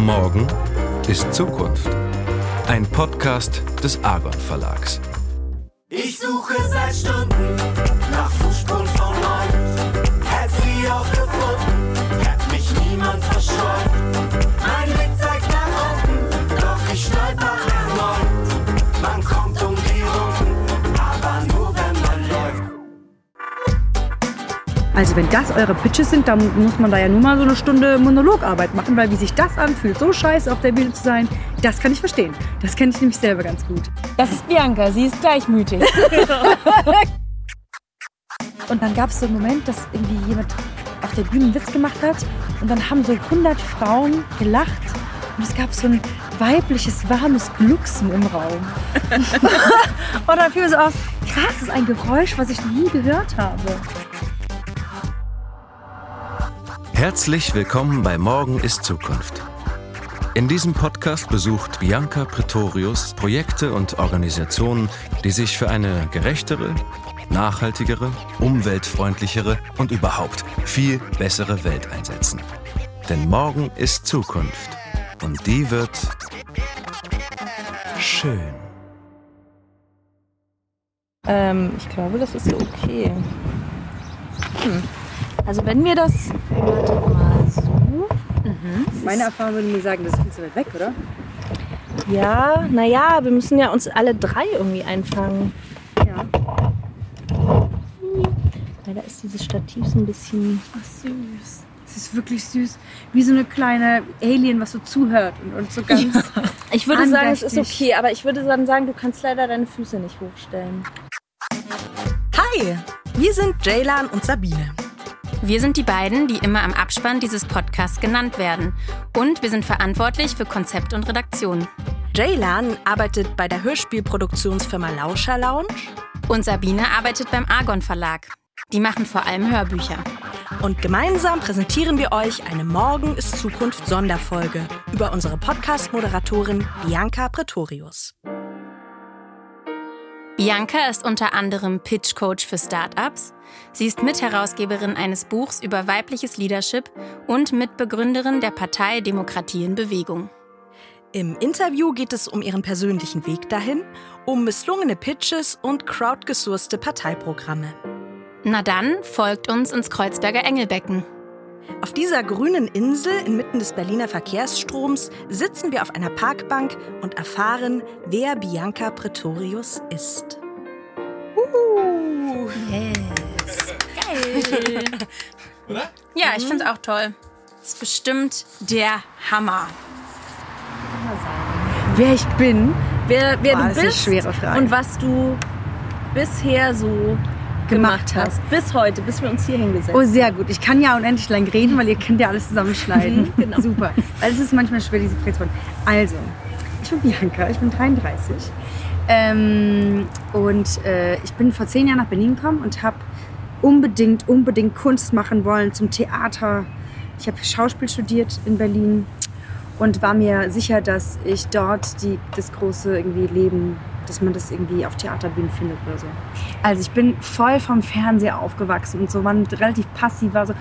Morgen ist Zukunft. Ein Podcast des Argon Verlags. Ich suche seit Stunden Also wenn das eure Pitches sind, dann muss man da ja nur mal so eine Stunde Monologarbeit machen, weil wie sich das anfühlt, so scheiße auf der Bühne zu sein, das kann ich verstehen. Das kenne ich nämlich selber ganz gut. Das ist Bianca, sie ist gleichmütig. Und dann gab es so einen Moment, dass irgendwie jemand auf der Bühne einen Witz gemacht hat und dann haben so 100 Frauen gelacht und es gab so ein weibliches, warmes Glucksen im Raum. und dann fiel mir so auf, krass, das ist ein Geräusch, was ich nie gehört habe. Herzlich willkommen bei Morgen ist Zukunft. In diesem Podcast besucht Bianca Pretorius Projekte und Organisationen, die sich für eine gerechtere, nachhaltigere, umweltfreundlichere und überhaupt viel bessere Welt einsetzen. Denn morgen ist Zukunft und die wird schön. ähm, ich glaube, das ist okay. Hm. Also wenn wir das warte mal so. Meine Erfahrung würde mir sagen, das ist viel zu weit weg, oder? Ja, naja, wir müssen ja uns alle drei irgendwie einfangen. Ja. Leider ist dieses Stativ so ein bisschen. Ach, süß. Es ist wirklich süß. Wie so eine kleine Alien, was so zuhört und, und so ganz. Ich würde sagen, es ist okay, aber ich würde dann sagen, du kannst leider deine Füße nicht hochstellen. Hi, wir sind Jaylan und Sabine. Wir sind die beiden, die immer am Abspann dieses Podcasts genannt werden. Und wir sind verantwortlich für Konzept und Redaktion. Jaylan arbeitet bei der Hörspielproduktionsfirma Lauscher Lounge Und Sabine arbeitet beim Argon Verlag. Die machen vor allem Hörbücher. und gemeinsam präsentieren wir euch eine Morgen ist Zukunft Sonderfolge über unsere Podcast-Moderatorin Bianca Pretorius. Bianca ist unter anderem Pitch Coach für Startups. Sie ist Mitherausgeberin eines Buchs über weibliches Leadership und Mitbegründerin der Partei Demokratie in Bewegung. Im Interview geht es um ihren persönlichen Weg dahin, um misslungene Pitches und crowdgesourcete Parteiprogramme. Na dann, folgt uns ins Kreuzberger Engelbecken. Auf dieser grünen Insel inmitten des Berliner Verkehrsstroms sitzen wir auf einer Parkbank und erfahren, wer Bianca Pretorius ist. Ja, ich finde es auch toll. Ist bestimmt der Hammer. Wer ich bin, Wer, wer Boah, du das ist eine bist schwere Frage. und was du bisher so gemacht hast. Bis heute, bis wir uns hier hingesetzt Oh, sehr gut. Ich kann ja unendlich lang reden, weil ihr könnt ja alles zusammenschneiden. Mhm, genau. Super. Weil es ist manchmal schwer, diese Frage zu. Also, ich bin Bianca, ich bin 33. Ähm, und äh, ich bin vor zehn Jahren nach Berlin gekommen und habe unbedingt, unbedingt Kunst machen wollen zum Theater. Ich habe Schauspiel studiert in Berlin und war mir sicher, dass ich dort die, das große irgendwie Leben, dass man das irgendwie auf Theaterbühnen findet oder so. Also ich bin voll vom Fernseher aufgewachsen und so, man relativ passiv war so.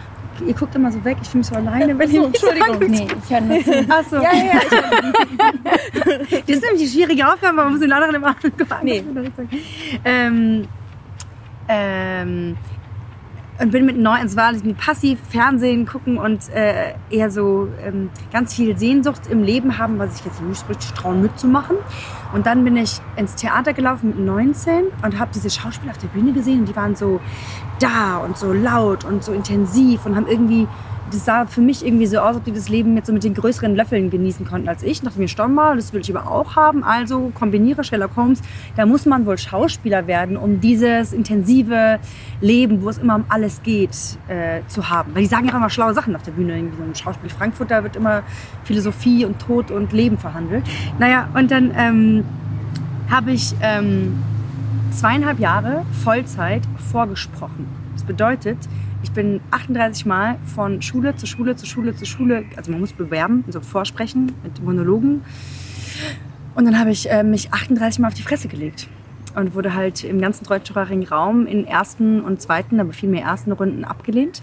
Ihr guckt immer so weg, ich fühle mich so alleine. Wenn ihr Entschuldigung, nee, ich höre nur zu. Ach so. Ja, ja, ja. das ist nämlich die schwierige Aufgabe, man muss den anderen immer angucken. Nee. Ähm, ähm, und bin mit neun, es war mit passiv Fernsehen gucken und äh, eher so ähm, ganz viel Sehnsucht im Leben haben, was ich jetzt nicht richtig trauen mitzumachen. Und dann bin ich ins Theater gelaufen mit 19 und habe diese Schauspieler auf der Bühne gesehen und die waren so da und so laut und so intensiv und haben irgendwie, das sah für mich irgendwie so aus, ob die das Leben jetzt so mit den größeren Löffeln genießen konnten als ich. Und dachte mir, stopp mal, das will ich aber auch haben. Also kombiniere Sherlock Holmes. Da muss man wohl Schauspieler werden, um dieses intensive Leben, wo es immer um alles geht, äh, zu haben. Weil die sagen ja auch immer schlaue Sachen auf der Bühne. Irgendwie so im Schauspiel Frankfurt, da wird immer Philosophie und Tod und Leben verhandelt. Naja, und dann ähm, habe ich ähm, zweieinhalb Jahre Vollzeit vorgesprochen. Das bedeutet, ich bin 38 Mal von Schule zu Schule zu Schule zu Schule, also man muss bewerben, so vorsprechen mit Monologen. Und dann habe ich äh, mich 38 Mal auf die Fresse gelegt und wurde halt im ganzen deutschsprachigen Raum in ersten und zweiten, aber viel mehr ersten Runden abgelehnt.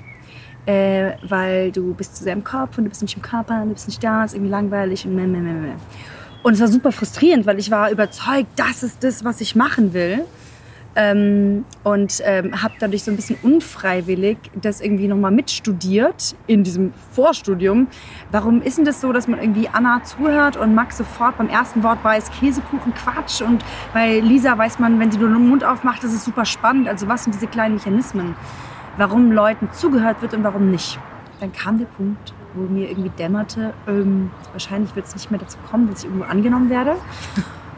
äh, weil du bist zu sehr im Kopf und du bist nicht im Körper, du bist nicht da, ist irgendwie langweilig und meh, meh, meh, meh. Und es war super frustrierend, weil ich war überzeugt, das ist das, was ich machen will. Ähm, und ähm, habe dadurch so ein bisschen unfreiwillig das irgendwie nochmal mitstudiert in diesem Vorstudium. Warum ist denn das so, dass man irgendwie Anna zuhört und Max sofort beim ersten Wort weiß, Käsekuchen, Quatsch und bei Lisa weiß man, wenn sie nur den Mund aufmacht, das ist super spannend. Also was sind diese kleinen Mechanismen, warum Leuten zugehört wird und warum nicht? Dann kam der Punkt, wo mir irgendwie dämmerte, ähm, wahrscheinlich wird es nicht mehr dazu kommen, dass ich irgendwo angenommen werde.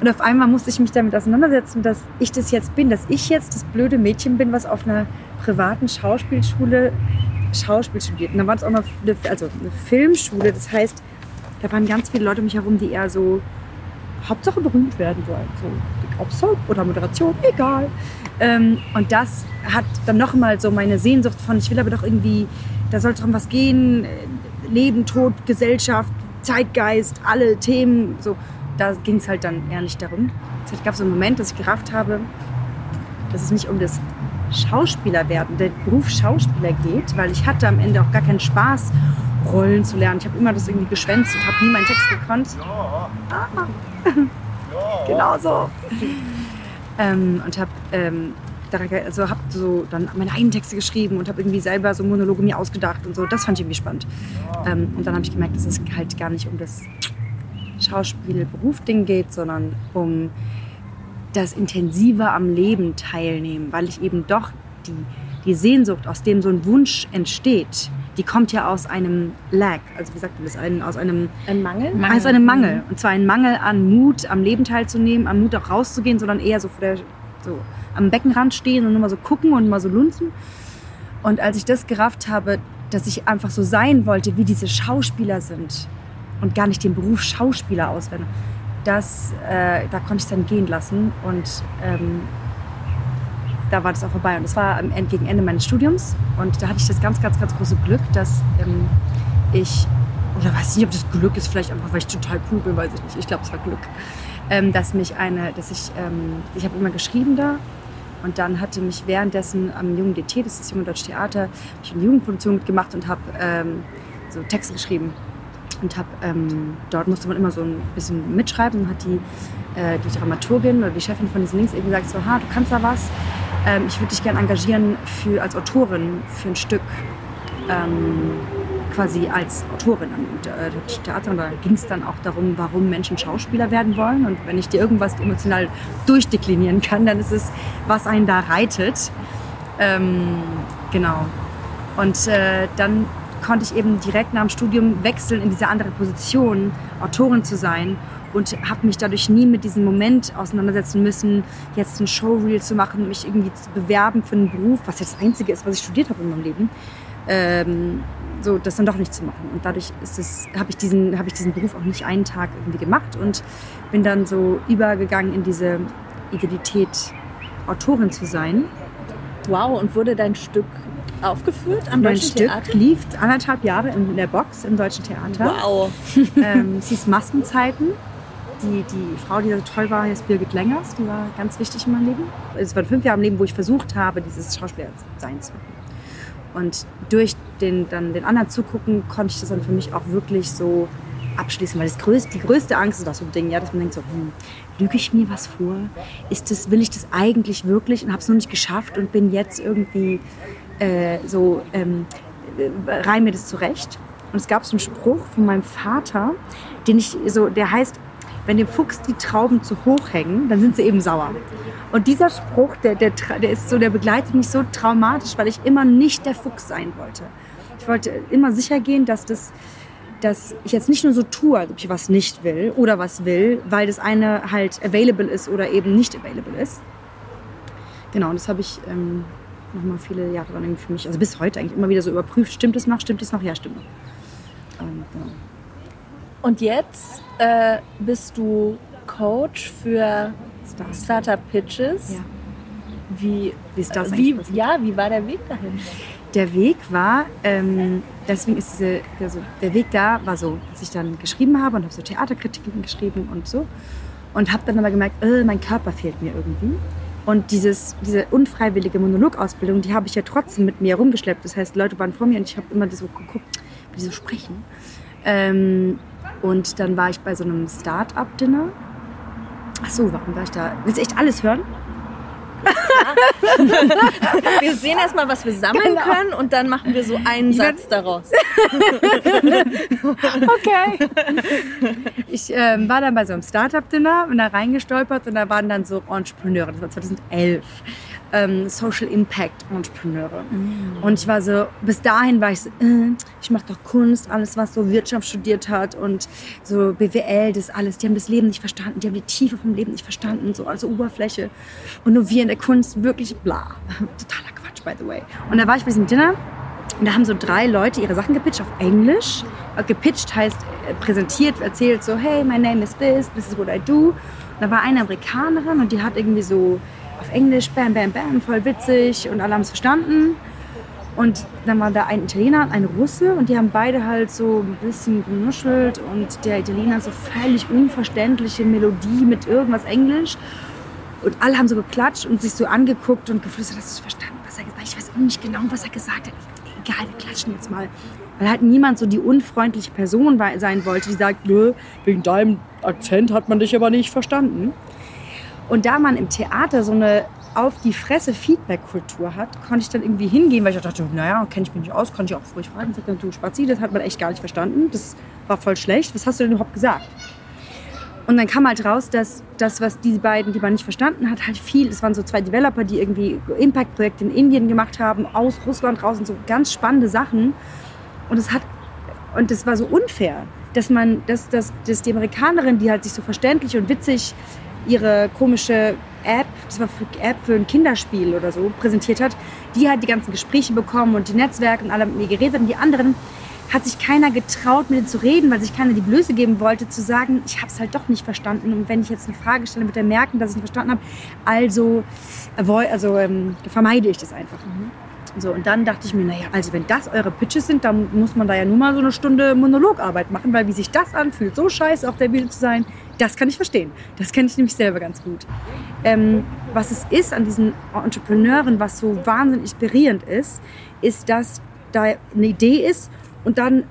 Und auf einmal musste ich mich damit auseinandersetzen, dass ich das jetzt bin, dass ich jetzt das blöde Mädchen bin, was auf einer privaten Schauspielschule Schauspiel studiert. Und da war es auch noch eine, also eine Filmschule. Das heißt, da waren ganz viele Leute um mich herum, die eher so Hauptsache berühmt werden wollen. So, ob Soap oder Moderation, egal. Ähm, und das hat dann noch mal so meine Sehnsucht von, ich will aber doch irgendwie, da soll es um was gehen, Leben, Tod, Gesellschaft, Zeitgeist, alle Themen, so da ging es halt dann eher nicht darum. Es gab so einen Moment, dass ich gerafft habe, dass es nicht um das Schauspielerwerden, der Beruf Schauspieler geht, weil ich hatte am Ende auch gar keinen Spaß, Rollen zu lernen. Ich habe immer das irgendwie geschwänzt und habe nie meinen Text gekonnt. Ah. genau so. Ähm, und habe ähm, also hab so dann meine eigenen Texte geschrieben und habe irgendwie selber so Monologe mir ausgedacht und so. Das fand ich irgendwie spannend. Ähm, und dann habe ich gemerkt, dass es halt gar nicht um das Schauspielberuf-Ding geht, sondern um das intensiver am Leben teilnehmen, weil ich eben doch die, die Sehnsucht, aus dem so ein Wunsch entsteht, die kommt ja aus einem Lack, also wie sagt man das, ein, aus einem Ein Mangel? Aus einem Mangel. Und zwar ein Mangel an Mut, am Leben teilzunehmen, an Mut auch rauszugehen, sondern eher so, vor der, so am Beckenrand stehen und nur mal so gucken und mal so lunzen. Und als ich das gerafft habe, dass ich einfach so sein wollte, wie diese Schauspieler sind, und gar nicht den Beruf Schauspieler auswählen. Das, äh, da konnte ich es dann gehen lassen und ähm, da war das auch vorbei. Und das war am Ende, gegen Ende meines Studiums und da hatte ich das ganz, ganz, ganz große Glück, dass ähm, ich, oder weiß nicht, ob das Glück ist, vielleicht einfach, weil ich total cool bin, weiß ich nicht. Ich glaube, es war Glück, ähm, dass mich eine, dass ich, ähm, ich habe immer geschrieben da und dann hatte mich währenddessen am Jungen DT, das ist das Junge Deutsche Theater, ich eine Jugendproduktion mitgemacht und habe ähm, so Texte geschrieben und habe ähm, dort musste man immer so ein bisschen mitschreiben und hat die, äh, die Dramaturgin oder die Chefin von diesem Links eben gesagt so, ha, du kannst da was, ähm, ich würde dich gerne engagieren für, als Autorin für ein Stück, ähm, quasi als Autorin am äh, Theater und da ging es dann auch darum, warum Menschen Schauspieler werden wollen und wenn ich dir irgendwas emotional durchdeklinieren kann, dann ist es, was einen da reitet. Ähm, genau. Und äh, dann konnte ich eben direkt nach dem Studium wechseln in diese andere Position, Autorin zu sein und habe mich dadurch nie mit diesem Moment auseinandersetzen müssen, jetzt ein Showreel zu machen, mich irgendwie zu bewerben für einen Beruf, was jetzt das Einzige ist, was ich studiert habe in meinem Leben. Ähm, so das dann doch nicht zu machen. Und dadurch habe ich, diesen, hab ich diesen Beruf auch nicht einen Tag irgendwie gemacht und bin dann so übergegangen in diese Identität, Autorin zu sein. Wow, und wurde dein Stück aufgeführt am mein Deutschen Stück Theater? lief anderthalb Jahre in der Box im Deutschen Theater. Wow. Ähm, es hieß Maskenzeiten. Die, die Frau, die so toll war, heißt Birgit Längers. Die war ganz wichtig in meinem Leben. Es waren fünf Jahre im Leben, wo ich versucht habe, dieses Schauspieler sein zu machen. Und durch den, dann den anderen zugucken, konnte ich das dann für mich auch wirklich so abschließen. Weil das größte, die größte Angst ist auch so ein Ding, ja, dass man denkt so, hm, lüge ich mir was vor? Ist das, will ich das eigentlich wirklich und habe es nur nicht geschafft und bin jetzt irgendwie äh, so, ähm, äh, reih mir das zurecht. Und es gab so einen Spruch von meinem Vater, den ich so, der heißt, wenn dem Fuchs die Trauben zu hoch hängen, dann sind sie eben sauer. Und dieser Spruch, der, der, der ist so, der begleitet mich so traumatisch, weil ich immer nicht der Fuchs sein wollte. Ich wollte immer sicher gehen, dass das, dass ich jetzt nicht nur so tue, als ob ich was nicht will oder was will, weil das eine halt available ist oder eben nicht available ist. Genau, und das habe ich ähm, nochmal viele Jahre dann irgendwie für mich, also bis heute eigentlich immer wieder so überprüft, stimmt es noch, stimmt es noch, ja, stimmt noch. Ähm, genau. Und jetzt äh, bist du Coach für Stars. Startup Pitches. Ja. Wie, Wie ist das wie, eigentlich passiert? ja, wie war der Weg dahin? Der Weg war, ähm, deswegen ist diese, also der Weg da war so, dass ich dann geschrieben habe und habe so Theaterkritiken geschrieben und so. Und habe dann aber gemerkt, äh, mein Körper fehlt mir irgendwie. Und dieses, diese unfreiwillige Monologausbildung, die habe ich ja trotzdem mit mir rumgeschleppt. Das heißt, Leute waren vor mir und ich habe immer so geguckt, wie die so sprechen. Ähm, und dann war ich bei so einem Start-up-Dinner. Ach so, warum war ich da? Willst du echt alles hören? Wir sehen erstmal, was wir sammeln Genau. können und dann machen wir so einen Satz daraus. Okay. Ich ähm, war dann bei so einem Startup-Dinner und da reingestolpert und da waren dann so Entrepreneure, das war 2011. Ähm, Social Impact Entrepreneure. Und ich war so, bis dahin war ich so, äh, ich mache doch Kunst, alles was so Wirtschaft studiert hat und so BWL, das alles, die haben das Leben nicht verstanden, die haben die Tiefe vom Leben nicht verstanden, so also Oberfläche. Und nur wir in der Kunst wirklich bla. Totaler Quatsch, by the way. Und da war ich bei diesem Dinner und da haben so drei Leute ihre Sachen gepitcht auf Englisch. Äh, Gepitcht heißt äh, präsentiert, erzählt so, hey, my name is this, this is what I do. Und da war eine Amerikanerin und die hat irgendwie so auf Englisch, bam, bam, bam, voll witzig und alle haben es verstanden. Und dann war da ein Italiener und ein Russe und die haben beide halt so ein bisschen genuschelt und der Italiener so völlig unverständliche Melodie mit irgendwas Englisch. Und alle haben so geklatscht und sich so angeguckt und geflüstert, hast du verstanden, was er gesagt hat? Ich weiß auch nicht genau, was er gesagt hat. Egal, wir klatschen jetzt mal. Weil halt niemand so die unfreundliche Person sein wollte, die sagt, Nö, wegen deinem Akzent hat man dich aber nicht verstanden. Und da man im Theater so eine auf die Fresse Feedback-Kultur hat, konnte ich dann irgendwie hingehen, weil ich dachte, naja, kenne ich mich nicht aus, konnte ich auch ruhig fragen. Ich sagte, du Spazi, das hat man echt gar nicht verstanden. Das war voll schlecht. Was hast du denn überhaupt gesagt? Und dann kam halt raus, dass das, was diese beiden, die man nicht verstanden hat, halt viel, es waren so zwei Developer, die irgendwie Impact-Projekte in Indien gemacht haben, aus Russland raus und so ganz spannende Sachen. Und es hat, und das war so unfair, dass man, dass, dass, dass die Amerikanerin, die halt sich so verständlich und witzig ihre komische App, das war für App für ein Kinderspiel oder so, präsentiert hat, die hat die ganzen Gespräche bekommen und die Netzwerke und alle mit mir geredet und die anderen hat sich keiner getraut, mit denen zu reden, weil sich keiner die Blöße geben wollte, zu sagen, ich habe es halt doch nicht verstanden. Und wenn ich jetzt eine Frage stelle, wird er merken, dass ich nicht verstanden habe. Also, also ähm, vermeide ich das einfach. So, und dann dachte ich mir, naja, also wenn das eure Pitches sind, dann muss man da ja nur mal so eine Stunde Monologarbeit machen, weil wie sich das anfühlt, so scheiße auf der Bühne zu sein, das kann ich verstehen. Das kenne ich nämlich selber ganz gut. Ähm, was es ist an diesen Entrepreneuren, was so wahnsinnig inspirierend ist, ist, dass da eine Idee ist und dann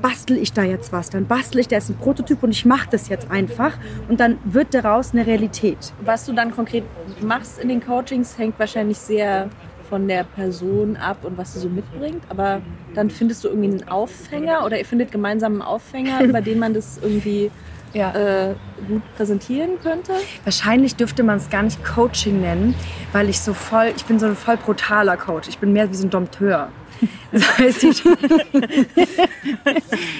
bastel ich da jetzt was. Dann bastel ich da jetzt ein Prototyp und ich mache das jetzt einfach und dann wird daraus eine Realität. Was du dann konkret machst in den Coachings, hängt wahrscheinlich sehr von der Person ab und was sie so mitbringt. Aber dann findest du irgendwie einen Aufhänger oder ihr findet gemeinsam einen Aufhänger, über den man das irgendwie äh, gut präsentieren könnte. Wahrscheinlich dürfte man es gar nicht Coaching nennen, weil ich so voll, ich bin so ein voll brutaler Coach. Ich bin mehr wie so ein Dompteur. Das heißt, die,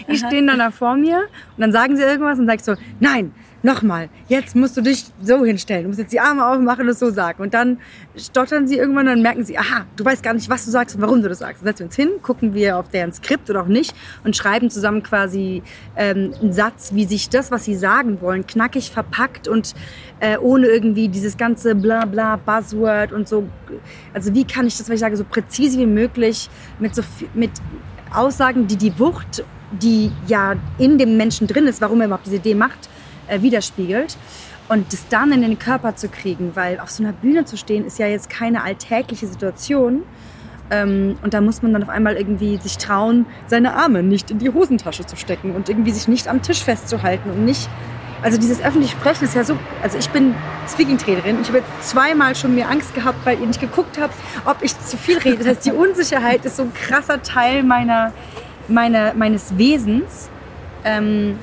die stehen dann da vor mir und dann sagen sie irgendwas und sag ich so, nein, nochmal, jetzt musst du dich so hinstellen. Du musst jetzt die Arme aufmachen und es so sagen. Und dann stottern sie irgendwann und dann merken sie, aha, du weißt gar nicht, was du sagst und warum du das sagst. Dann setzen wir uns hin, gucken wir auf deren Skript oder auch nicht und schreiben zusammen quasi ähm, einen Satz, wie sich das, was sie sagen wollen, knackig verpackt und äh, ohne irgendwie dieses ganze bla bla Buzzword und so. Also wie kann ich das, was ich sage, so präzise wie möglich mit, so, mit Aussagen, die die Wucht, die ja in dem Menschen drin ist, warum er überhaupt diese Idee macht, äh, widerspiegelt. Und das dann in den Körper zu kriegen, weil auf so einer Bühne zu stehen, ist ja jetzt keine alltägliche Situation. Ähm, und da muss man dann auf einmal irgendwie sich trauen, seine Arme nicht in die Hosentasche zu stecken und irgendwie sich nicht am Tisch festzuhalten und nicht. Also dieses öffentliche Sprechen ist ja so. Also ich bin Speaking-Trainerin. Ich habe jetzt zweimal schon mir Angst gehabt, weil ihr nicht geguckt habt, ob ich zu viel rede. Das heißt, die Unsicherheit ist so ein krasser Teil meiner, meiner, meines Wesens. Ähm,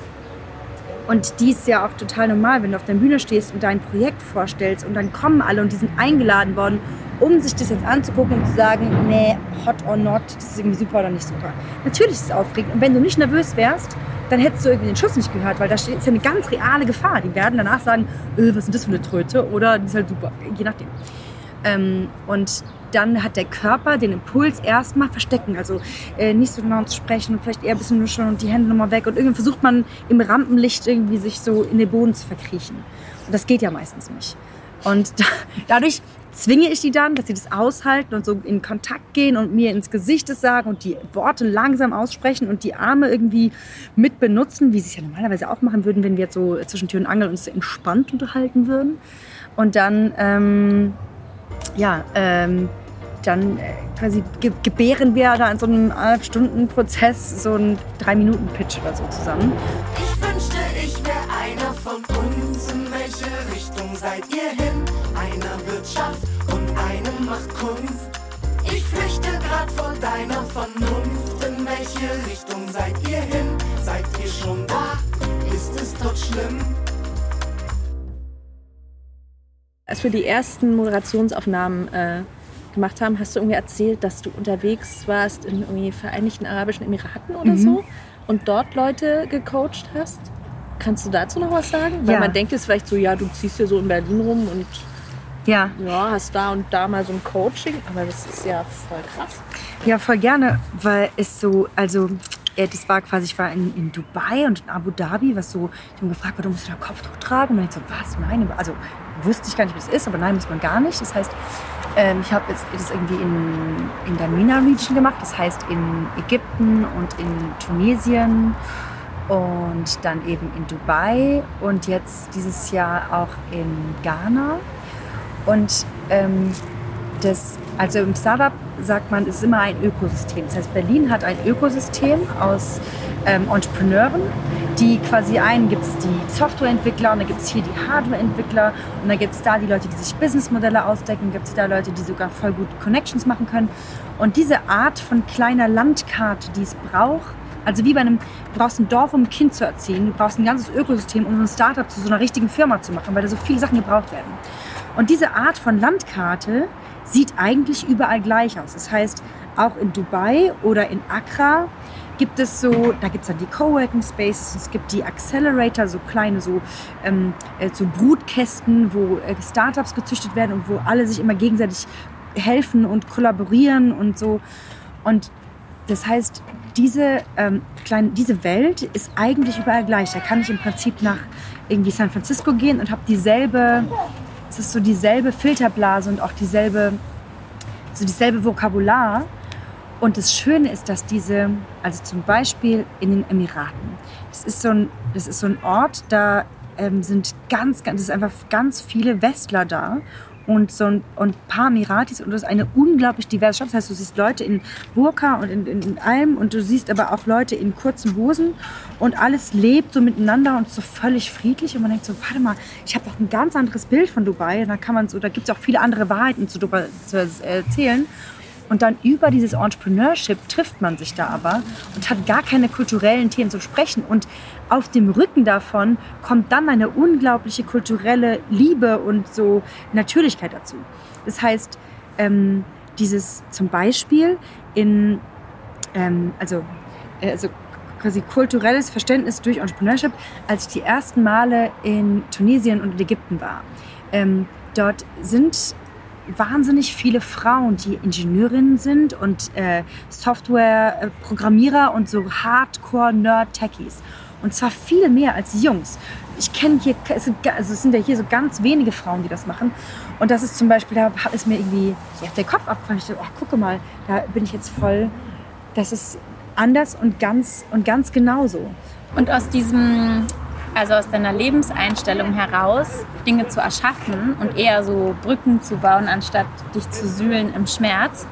und die ist ja auch total normal, wenn du auf der Bühne stehst und dein Projekt vorstellst und dann kommen alle und die sind eingeladen worden, um sich das jetzt anzugucken und zu sagen, nee, hot or not, das ist irgendwie super oder nicht super. Natürlich ist es aufregend und wenn du nicht nervös wärst, dann hättest du irgendwie den Schuss nicht gehört, weil da ist ja eine ganz reale Gefahr. Die werden danach sagen, äh, was ist das für eine Tröte oder die ist halt super, je nachdem. Ähm, und dann hat der Körper den Impuls erstmal verstecken. Also äh, nicht so genau zu sprechen und vielleicht eher ein bisschen nuscheln und die Hände nochmal weg. Und irgendwie versucht man im Rampenlicht irgendwie sich so in den Boden zu verkriechen. Und das geht ja meistens nicht. Und da, dadurch zwinge ich die dann, dass sie das aushalten und so in Kontakt gehen und mir ins Gesicht das sagen und die Worte langsam aussprechen und die Arme irgendwie mit benutzen, wie sie es ja normalerweise auch machen würden, wenn wir jetzt so zwischen Tür und Angel uns entspannt unterhalten würden. Und dann ähm, ja, ähm, dann äh, quasi ge gebären wir da in so einem eineinhalb Stunden Prozess so einen drei Minuten Pitch oder so zusammen. Ich wünschte, ich wäre einer von uns. In welche Richtung seid ihr hin? Einer Wirtschaft und einem macht Kunst. Ich flüchte grad vor deiner Vernunft. In welche Richtung seid ihr hin? Seid ihr schon da? Ist es dort schlimm? Als wir die ersten Moderationsaufnahmen äh, gemacht haben, hast du irgendwie erzählt, dass du unterwegs warst in irgendwie Vereinigten Arabischen Emiraten oder so und dort Leute gecoacht hast. Kannst du dazu noch was sagen? Weil Ja. man denkt jetzt vielleicht so, ja, du ziehst hier so in Berlin rum und Ja, ja, hast da und da mal so ein Coaching, aber das ist ja voll krass. Ja, voll gerne, weil es so, also das war quasi, ich war in, in Dubai und in Abu Dhabi, was so, die haben gefragt, warum musst du da Kopftuch tragen? Und dann ich so, was? Nein, also wusste ich gar nicht, wie das ist, aber nein, muss man gar nicht. Das heißt, ähm, ich habe das irgendwie in, in der MENA-Region gemacht, das heißt in Ägypten und in Tunesien und dann eben in Dubai und jetzt dieses Jahr auch in Ghana. Und ähm, das, also im Startup sagt man, es ist immer ein Ökosystem. Das heißt, Berlin hat ein Ökosystem aus ähm, Entrepreneuren, die quasi einen gibt es die Softwareentwickler und dann gibt es hier die Hardwareentwickler und dann gibt es da die Leute, die sich Businessmodelle ausdecken, gibt es da Leute, die sogar voll gut Connections machen können. Und diese Art von kleiner Landkarte, die es braucht, also wie bei einem, du brauchst ein Dorf, um ein Kind zu erziehen, du brauchst ein ganzes Ökosystem, um ein Startup zu so einer richtigen Firma zu machen, weil da so viele Sachen gebraucht werden. Und diese Art von Landkarte sieht eigentlich überall gleich aus. Das heißt, auch in Dubai oder in Accra gibt es so, da gibt es dann die Coworking Spaces, es gibt die Accelerator, so kleine so, ähm, äh, so Brutkästen, wo äh, Startups gezüchtet werden und wo alle sich immer gegenseitig helfen und kollaborieren und so. Und das heißt, diese, ähm, kleine, diese Welt ist eigentlich überall gleich. Da kann ich im Prinzip nach irgendwie San Francisco gehen und habe dieselbe, es ist so dieselbe Filterblase und auch dieselbe, so dieselbe Vokabular. Und das Schöne ist, dass diese, also zum Beispiel in den Emiraten, das ist so ein, das ist so ein Ort, da ähm, sind ganz, ganz, es sind einfach ganz viele Westler da und so ein und ein paar Emiratis und das ist eine unglaublich diverse Stadt. Das heißt, du siehst Leute in Burka und in, in, in allem und du siehst aber auch Leute in kurzen Hosen und alles lebt so miteinander und so völlig friedlich und man denkt so, warte mal, ich habe doch ein ganz anderes Bild von Dubai und da kann man so, da gibt es auch viele andere Wahrheiten zu Dubai zu erzählen. Und dann über dieses Entrepreneurship trifft man sich da aber und hat gar keine kulturellen Themen zu sprechen. Und auf dem Rücken davon kommt dann eine unglaubliche kulturelle Liebe und so Natürlichkeit dazu. Das heißt, ähm, dieses zum Beispiel in, ähm, also, äh, also quasi kulturelles Verständnis durch Entrepreneurship, als ich die ersten Male in Tunesien und Ägypten war. Ähm, dort sind wahnsinnig viele Frauen, die Ingenieurinnen sind und äh, Software-Programmierer und so Hardcore-Nerd-Techies. Und zwar viel mehr als Jungs. Ich kenne hier, es sind, also es sind ja hier so ganz wenige Frauen, die das machen. Und das ist zum Beispiel, da es mir irgendwie so den Kopf abgefallen. Ich dachte, ach, gucke mal, da bin ich jetzt voll, das ist anders und ganz, und ganz genauso. Und aus diesem, also aus deiner Lebenseinstellung heraus, Dinge zu erschaffen und eher so Brücken zu bauen, anstatt dich zu sühlen im Schmerz,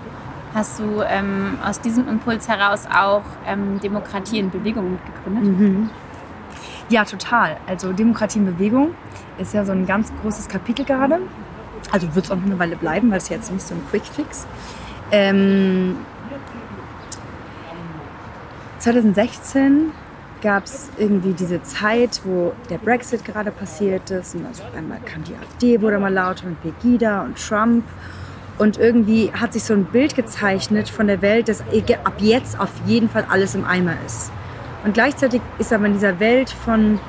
hast du ähm, aus diesem Impuls heraus auch ähm, Demokratie in Bewegung mitgegründet. Ja, total. Also Demokratie in Bewegung ist ja so ein ganz großes Kapitel gerade. Also wird es auch noch eine Weile bleiben, weil es jetzt nicht so ein Quick-Fix. Ähm, 2016 gab es irgendwie diese Zeit, wo der Brexit gerade passiert ist und also auf einmal kam die AfD, wurde mal lauter und Pegida und Trump. Und irgendwie hat sich so ein Bild gezeichnet von der Welt, dass ab jetzt auf jeden Fall alles im Eimer ist. Und gleichzeitig ist aber in dieser Welt von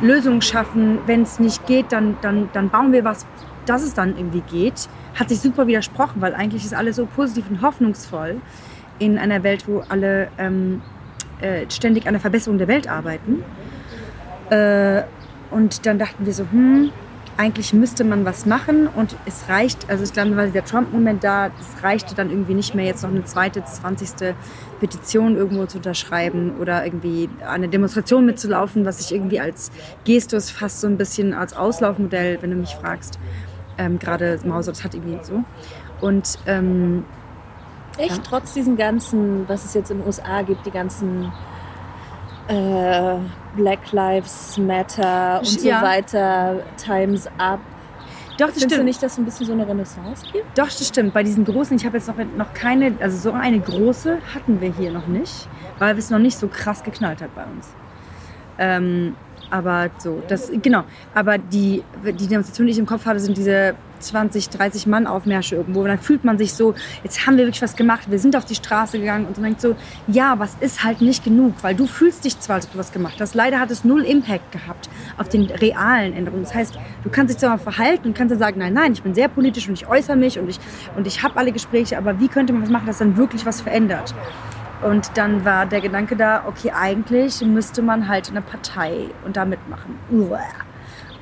Lösungen schaffen, wenn es nicht geht, dann, dann, dann bauen wir was, dass es dann irgendwie geht, hat sich super widersprochen, weil eigentlich ist alles so positiv und hoffnungsvoll in einer Welt, wo alle ähm, äh, ständig an der Verbesserung der Welt arbeiten. Äh, und dann dachten wir so, hm, eigentlich müsste man was machen und es reicht, also ich glaube, war der Trump-Moment da, es reichte dann irgendwie nicht mehr, jetzt noch eine zweite, 20. Petition irgendwo zu unterschreiben oder irgendwie eine Demonstration mitzulaufen, was ich irgendwie als Gestus fast so ein bisschen als Auslaufmodell, wenn du mich fragst, ähm, gerade Mausert hat irgendwie so. Und ähm, Echt, Ja. trotz diesen ganzen, was es jetzt in den USA gibt, die ganzen äh, Black Lives Matter und so Ja. weiter, Times Up. doch, das Findest du stimmt. nicht, dass es ein bisschen so eine Renaissance gibt? Doch, das stimmt. Bei diesen großen, ich habe jetzt noch, noch keine, also so eine große hatten wir hier noch nicht, weil es noch nicht so krass geknallt hat bei uns. Ähm, aber so, das, genau. Aber die, die Demonstration, die ich im Kopf hatte, sind diese 20, 30 Mann Aufmärsche irgendwo. Und dann fühlt man sich so, jetzt haben wir wirklich was gemacht, wir sind auf die Straße gegangen und man denkt so, ja, es ist halt nicht genug, weil du fühlst dich zwar, als ob du was gemacht hast. Leider hat es null Impact gehabt auf den realen Änderungen. Das heißt, du kannst dich zwar verhalten und kannst dann sagen, nein, nein, ich bin sehr politisch und ich äußere mich und ich, und ich habe alle Gespräche, aber wie könnte man was machen, dass dann wirklich was verändert? Und dann war der Gedanke da, okay, eigentlich müsste man halt eine Partei und da mitmachen. Uah.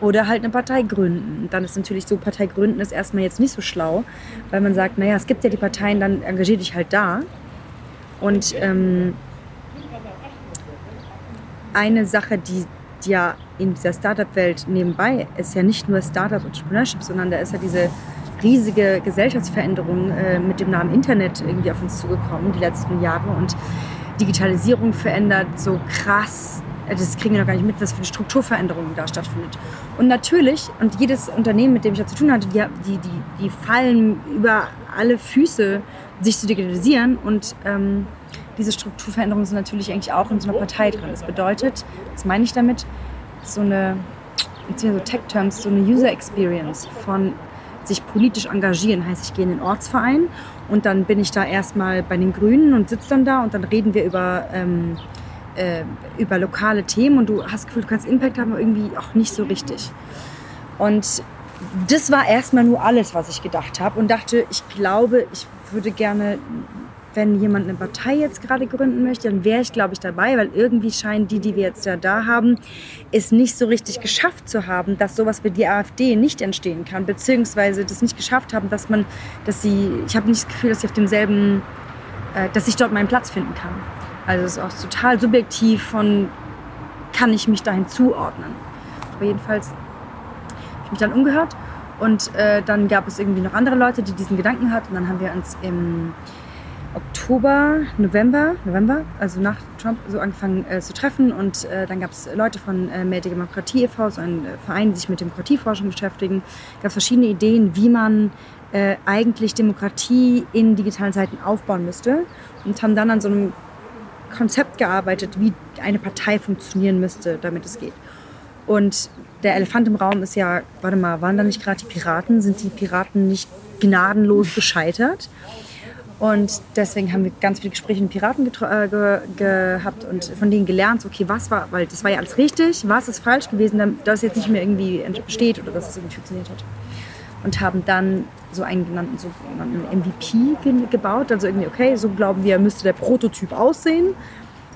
Oder halt eine Partei gründen. Dann ist natürlich so, Partei gründen ist erstmal jetzt nicht so schlau, weil man sagt, naja, es gibt ja die Parteien, dann engagier dich halt da. Und ähm, eine Sache, die, ja in dieser Startup-Welt nebenbei ist ja nicht nur Startup Entrepreneurship, sondern da ist ja diese riesige Gesellschaftsveränderung äh, mit dem Namen Internet irgendwie auf uns zugekommen die letzten Jahre und Digitalisierung verändert so krass. äh, Das kriegen wir noch gar nicht mit, was für eine Strukturveränderung da stattfindet. Und natürlich, und jedes Unternehmen, mit dem ich da zu tun hatte, die, die, die, die fallen über alle Füße, sich zu digitalisieren. Und ähm, diese Strukturveränderungen sind natürlich eigentlich auch in so einer Partei drin. Das bedeutet, was meine ich damit? So eine, jetzt hier so Tech-Terms, so eine User Experience von sich politisch engagieren. Heißt, ich gehe in den Ortsverein und dann bin ich da erstmal bei den Grünen und sitze dann da und dann reden wir über, ähm, äh, über lokale Themen und du hast das Gefühl, du kannst Impact haben, aber irgendwie auch nicht so richtig. Und das war erstmal nur alles, was ich gedacht habe und dachte, ich glaube, ich würde gerne, wenn jemand eine Partei jetzt gerade gründen möchte, dann wäre ich, glaube ich, dabei, weil irgendwie scheinen die, die wir jetzt ja da haben, es nicht so richtig geschafft zu haben, dass sowas wie die AfD nicht entstehen kann, beziehungsweise das nicht geschafft haben, dass man, dass sie, ich habe nicht das Gefühl, dass sie auf demselben, äh, dass ich dort meinen Platz finden kann. Also es ist auch total subjektiv von, kann ich mich dahin zuordnen. Aber jedenfalls habe ich mich dann umgehört und äh, dann gab es irgendwie noch andere Leute, die diesen Gedanken hatten. Und dann haben wir uns im Oktober, November, November, also nach Trump, so angefangen äh, zu treffen. Und äh, dann gab es Leute von äh, Mehr Demokratie e.V., so ein äh, Verein, die sich mit Demokratieforschung beschäftigen. gab es verschiedene Ideen, wie man äh, eigentlich Demokratie in digitalen Zeiten aufbauen müsste. Und haben dann an so einem Konzept gearbeitet, wie eine Partei funktionieren müsste, damit es geht. Und der Elefant im Raum ist ja, warte mal, waren da nicht gerade die Piraten? Sind die Piraten nicht gnadenlos gescheitert? Und deswegen haben wir ganz viele Gespräche mit Piraten äh, ge gehabt und von denen gelernt, okay, was war, weil das war ja alles richtig, was ist falsch gewesen, damit das jetzt nicht mehr irgendwie besteht oder dass es irgendwie funktioniert hat. Und haben dann so einen genannten sogenannten MVP ge gebaut. Also irgendwie, okay, so glauben wir, müsste der Prototyp aussehen.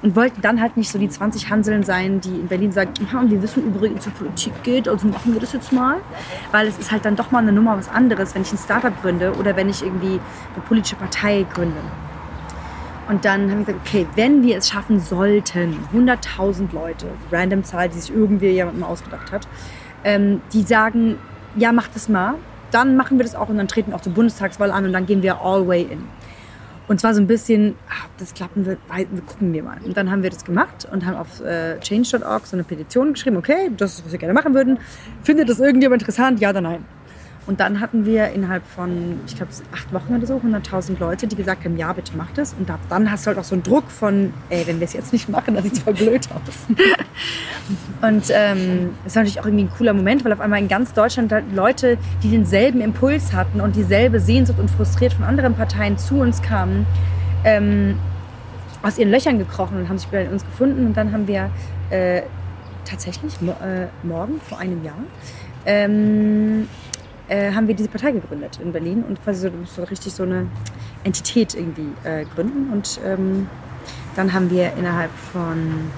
Und wollten dann halt nicht so die 20 Hanseln sein, die in Berlin sagen, "Aha, und wir wissen übrigens, wie Politik geht, also machen wir das jetzt mal. Weil es ist halt dann doch mal eine Nummer was anderes, wenn ich ein Startup gründe oder wenn ich irgendwie eine politische Partei gründe. Und dann haben wir gesagt, okay, wenn wir es schaffen sollten, 100.000 Leute, random Zahl, die sich irgendwie jemand mal ausgedacht hat, ähm, die sagen, ja, mach das mal, dann machen wir das auch und dann treten wir auch zur Bundestagswahl an und dann gehen wir all way in. Und zwar so ein bisschen, ah, ob das klappen wird, wir gucken wir mal. Und dann haben wir das gemacht und haben auf äh, change.org so eine Petition geschrieben, okay, das ist, was wir gerne machen würden. Findet das irgendjemand interessant? Ja oder nein? Und dann hatten wir innerhalb von, ich glaube, acht Wochen oder so, 100.000 Leute, die gesagt haben, ja, bitte mach das. Und dann hast du halt auch so einen Druck von, ey, wenn wir es jetzt nicht machen, dann sieht es voll blöd aus. Und ähm, es war natürlich auch irgendwie ein cooler Moment, weil auf einmal in ganz Deutschland halt Leute, die denselben Impuls hatten und dieselbe Sehnsucht und frustriert von anderen Parteien zu uns kamen, ähm, aus ihren Löchern gekrochen und haben sich bei uns gefunden. Und dann haben wir äh, tatsächlich äh, morgen vor einem Jahr ähm, äh, haben wir diese Partei gegründet in Berlin und quasi so, so richtig so eine Entität irgendwie äh, gründen. Und ähm, dann haben wir innerhalb von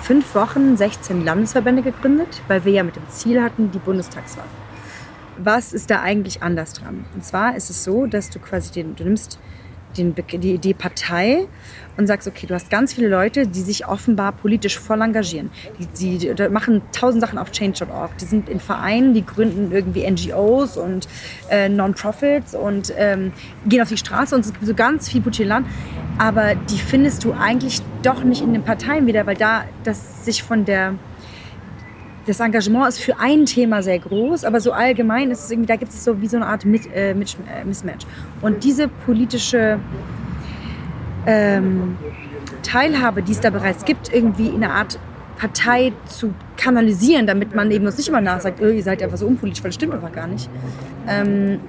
fünf Wochen 16 Landesverbände gegründet, weil wir ja mit dem Ziel hatten, die Bundestagswahl. Was ist da eigentlich anders dran? Und zwar ist es so, dass du quasi den, du nimmst den, die Idee Partei und sagst, okay, du hast ganz viele Leute, die sich offenbar politisch voll engagieren. Die, die, die machen tausend Sachen auf Change.org. Die sind in Vereinen, die gründen irgendwie NGOs und äh, Non-Profits und ähm, gehen auf die Straße und es gibt so ganz viel politisches Land. Aber die findest du eigentlich doch nicht in den Parteien wieder, weil da das sich von der das Engagement ist für ein Thema sehr groß, aber so allgemein ist es irgendwie, da gibt es so wie so eine Art Mit, äh, äh, Mismatch. Und diese politische ähm, Teilhabe, die es da bereits gibt, irgendwie in einer Art Partei zu kanalisieren, damit man eben uns nicht immer nachsagt, oh, ihr seid einfach so unpolitisch, weil das stimmt einfach gar nicht. Ähm,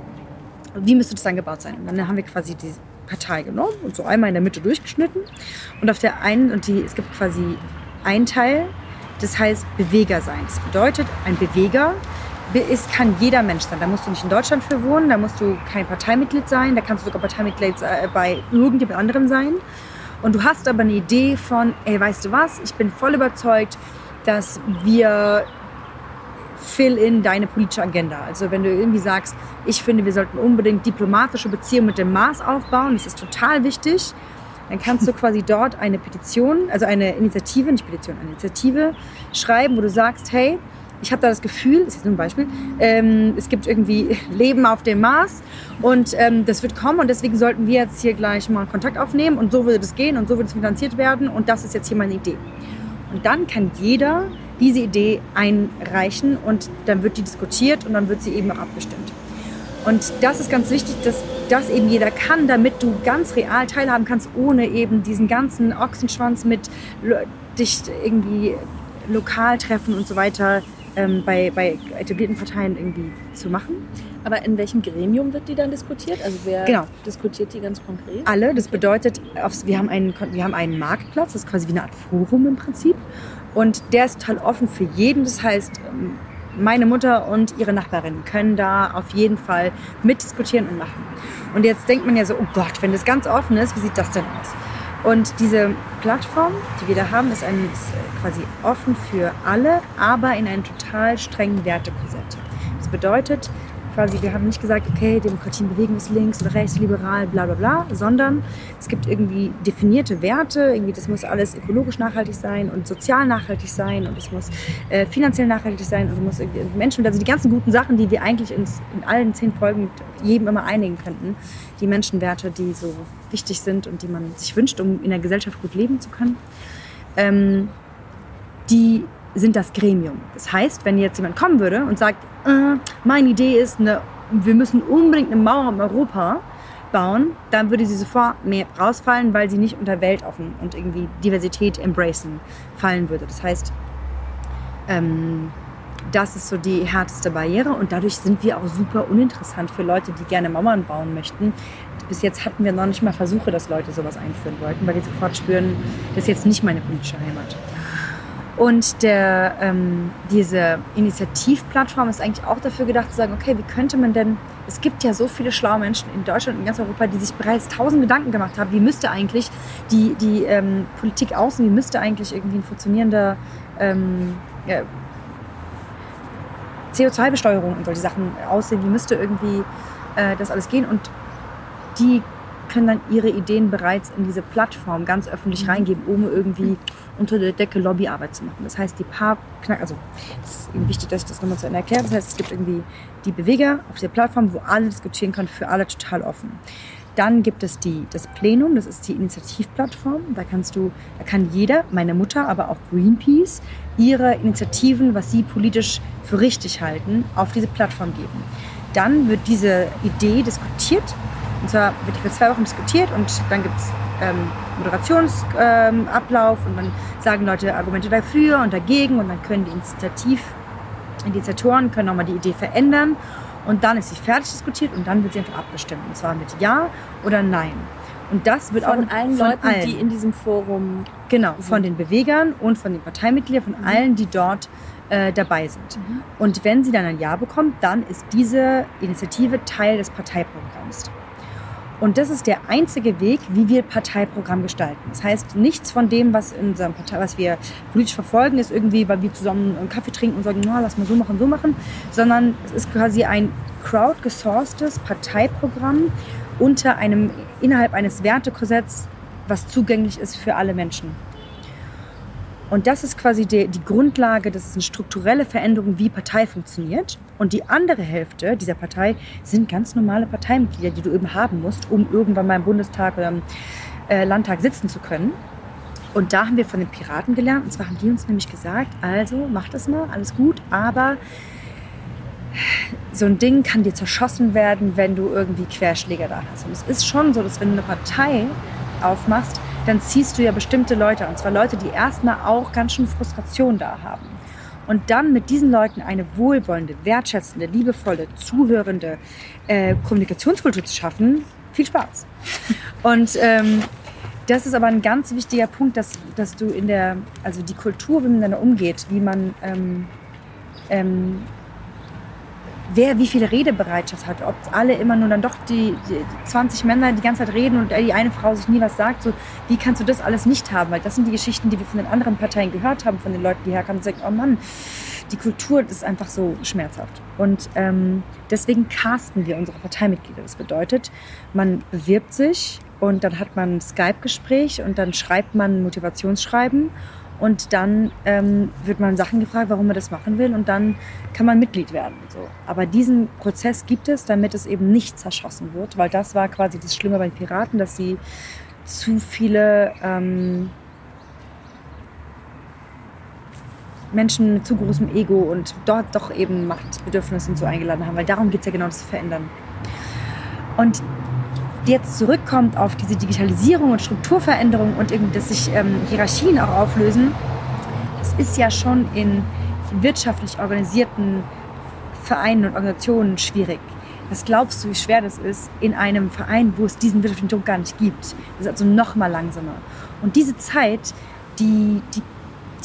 wie müsste das dann gebaut sein? Und dann haben wir quasi die Partei genommen und so einmal in der Mitte durchgeschnitten. Und auf der einen, und die, es gibt quasi einen Teil, das heißt Beweger sein. Das bedeutet, ein Beweger be- ist, kann jeder Mensch sein. Da musst du nicht in Deutschland für wohnen, da musst du kein Parteimitglied sein, da kannst du sogar Parteimitglied äh, bei irgendjemand anderem sein. Und du hast aber eine Idee von, ey, weißt du was, ich bin voll überzeugt, dass wir fill in deine politische Agenda. Also wenn du irgendwie sagst, ich finde, wir sollten unbedingt diplomatische Beziehungen mit dem Mars aufbauen, das ist total wichtig, dann kannst du quasi dort eine Petition, also eine Initiative, nicht Petition, eine Initiative schreiben, wo du sagst, hey, ich habe da das Gefühl, das ist jetzt nur ein Beispiel, ähm, es gibt irgendwie Leben auf dem Mars und ähm, das wird kommen und deswegen sollten wir jetzt hier gleich mal Kontakt aufnehmen und so würde das gehen und so wird es finanziert werden und das ist jetzt hier meine Idee. Und dann kann jeder diese Idee einreichen und dann wird die diskutiert und dann wird sie eben auch abgestimmt. Und das ist ganz wichtig, dass das eben jeder kann, damit du ganz real teilhaben kannst, ohne eben diesen ganzen Ochsenschwanz mit dich irgendwie lokal treffen und so weiter ähm, bei, bei etablierten Parteien irgendwie zu machen. Aber in welchem Gremium wird die dann diskutiert? Also wer Genau. diskutiert die ganz konkret? Alle, das bedeutet, wir, haben einen, wir haben einen Marktplatz, das ist quasi wie eine Art Forum im Prinzip. Und der ist total offen für jeden. Das heißt, ähm, meine Mutter und ihre Nachbarin können da auf jeden Fall mitdiskutieren und machen. Und jetzt denkt man ja so, oh Gott, wenn das ganz offen ist, wie sieht das denn aus? Und diese Plattform, die wir da haben, ist, ein, ist äh, quasi offen für alle, aber in einem total strengen Wertekorsett. Das bedeutet, quasi, wir haben nicht gesagt, okay, Demokratie und Bewegung ist links oder rechts, liberal, bla bla bla, sondern es gibt irgendwie definierte Werte, irgendwie das muss alles ökologisch nachhaltig sein und sozial nachhaltig sein und es muss äh, finanziell nachhaltig sein und es muss irgendwie Menschen, also die ganzen guten Sachen, die wir eigentlich ins, in allen zehn Folgen mit jedem immer einigen könnten, die Menschenwerte, die so wichtig sind und die man sich wünscht, um in der Gesellschaft gut leben zu können, ähm, die sind das Gremium. Das heißt, wenn jetzt jemand kommen würde und sagt, äh, meine Idee ist, eine, wir müssen unbedingt eine Mauer um Europa bauen, dann würde sie sofort mehr rausfallen, weil sie nicht unter weltoffen und irgendwie Diversität embracen fallen würde. Das heißt, ähm, das ist so die härteste Barriere und dadurch sind wir auch super uninteressant für Leute, die gerne Mauern bauen möchten. Bis jetzt hatten wir noch nicht mal Versuche, dass Leute sowas einführen wollten, weil die sofort spüren, das ist jetzt nicht meine politische Heimat. Und der, ähm, diese Initiativplattform ist eigentlich auch dafür gedacht zu sagen, okay, wie könnte man denn, es gibt ja so viele schlaue Menschen in Deutschland und in ganz Europa, die sich bereits tausend Gedanken gemacht haben, wie müsste eigentlich die, die ähm, Politik außen, wie müsste eigentlich irgendwie ein funktionierender ähm, ja, CO2-Besteuerung und solche Sachen aussehen, wie müsste irgendwie äh, das alles gehen. Und die können dann ihre Ideen bereits in diese Plattform ganz öffentlich reingeben, ohne irgendwie unter der Decke Lobbyarbeit zu machen. Das heißt, die paar Knack, also es ist eben wichtig, dass ich das nochmal zu Ende erkläre. Das heißt, es gibt irgendwie die Beweger auf der Plattform, wo alle diskutieren können, für alle total offen. Dann gibt es die, das Plenum, das ist die Initiativplattform. Da kannst du, da kann jeder, meine Mutter, aber auch Greenpeace, ihre Initiativen, was sie politisch für richtig halten, auf diese Plattform geben. Dann wird diese Idee diskutiert und zwar wird die für zwei Wochen diskutiert und dann gibt es ähm, Moderationsablauf ähm, und dann sagen Leute Argumente dafür und dagegen und dann können die Initiativ, Initiatoren können nochmal die Idee verändern und dann ist sie fertig diskutiert und dann wird sie einfach abgestimmt. Und zwar mit Ja oder Nein. Und das wird Von auch allen von Leuten, allen. die in diesem Forum. Genau, von den Bewegern und von den Parteimitgliedern, von allen, die dort äh, dabei sind. Und wenn sie dann ein Ja bekommt, dann ist diese Initiative Teil des Parteiprogramms. Und das ist der einzige Weg, wie wir Parteiprogramm gestalten. Das heißt, nichts von dem, was in unserem Partei, was wir politisch verfolgen, ist irgendwie, weil wir zusammen einen Kaffee trinken und sagen, na, lass mal so machen, so machen, sondern es ist quasi ein crowdgesourcetes Parteiprogramm, unter einem, innerhalb eines Wertekorsetts, was zugänglich ist für alle Menschen. Und das ist quasi die, die Grundlage, das ist eine strukturelle Veränderung, wie Partei funktioniert. Und die andere Hälfte dieser Partei sind ganz normale Parteimitglieder, die du eben haben musst, um irgendwann mal im Bundestag oder im äh, Landtag sitzen zu können. Und da haben wir von den Piraten gelernt. Und zwar haben die uns nämlich gesagt, also mach das mal, alles gut, aber so ein Ding kann dir zerschossen werden, wenn du irgendwie Querschläger da hast. Und es ist schon so, dass wenn du eine Partei aufmachst, dann ziehst du ja bestimmte Leute, und zwar Leute, die erstmal auch ganz schön Frustration da haben. Und dann mit diesen Leuten eine wohlwollende, wertschätzende, liebevolle, zuhörende äh, Kommunikationskultur zu schaffen, viel Spaß. Und ähm, das ist aber ein ganz wichtiger Punkt, dass, dass du in der, also die Kultur, wie man miteinander umgeht, wie man ähm, ähm, wer wie viel Redebereitschaft hat, ob alle immer nur dann doch die, die 20 Männer die ganze Zeit reden und die eine Frau sich nie was sagt, so wie kannst du das alles nicht haben? Weil das sind die Geschichten, die wir von den anderen Parteien gehört haben, von den Leuten, die herkamen und sagen, oh Mann, die Kultur ist einfach so schmerzhaft. Und ähm, deswegen casten wir unsere Parteimitglieder. Das bedeutet, man bewirbt sich und dann hat man ein Skype-Gespräch und dann schreibt man Motivationsschreiben und dann ähm, wird man Sachen gefragt, warum man das machen will und dann kann man Mitglied werden. So. Aber diesen Prozess gibt es, damit es eben nicht zerschossen wird, weil das war quasi das Schlimme bei den Piraten, dass sie zu viele ähm, Menschen mit zu großem Ego und dort doch eben Machtbedürfnisse und so eingeladen haben, weil darum geht es ja genau, das zu verändern. Und jetzt zurückkommt auf diese Digitalisierung und Strukturveränderung und irgendwie, dass sich ähm, Hierarchien auch auflösen, das ist ja schon in wirtschaftlich organisierten Vereinen und Organisationen schwierig. Was glaubst du, wie schwer das ist in einem Verein, wo es diesen wirtschaftlichen Druck gar nicht gibt? Das ist also noch mal langsamer. Und diese Zeit, die, die,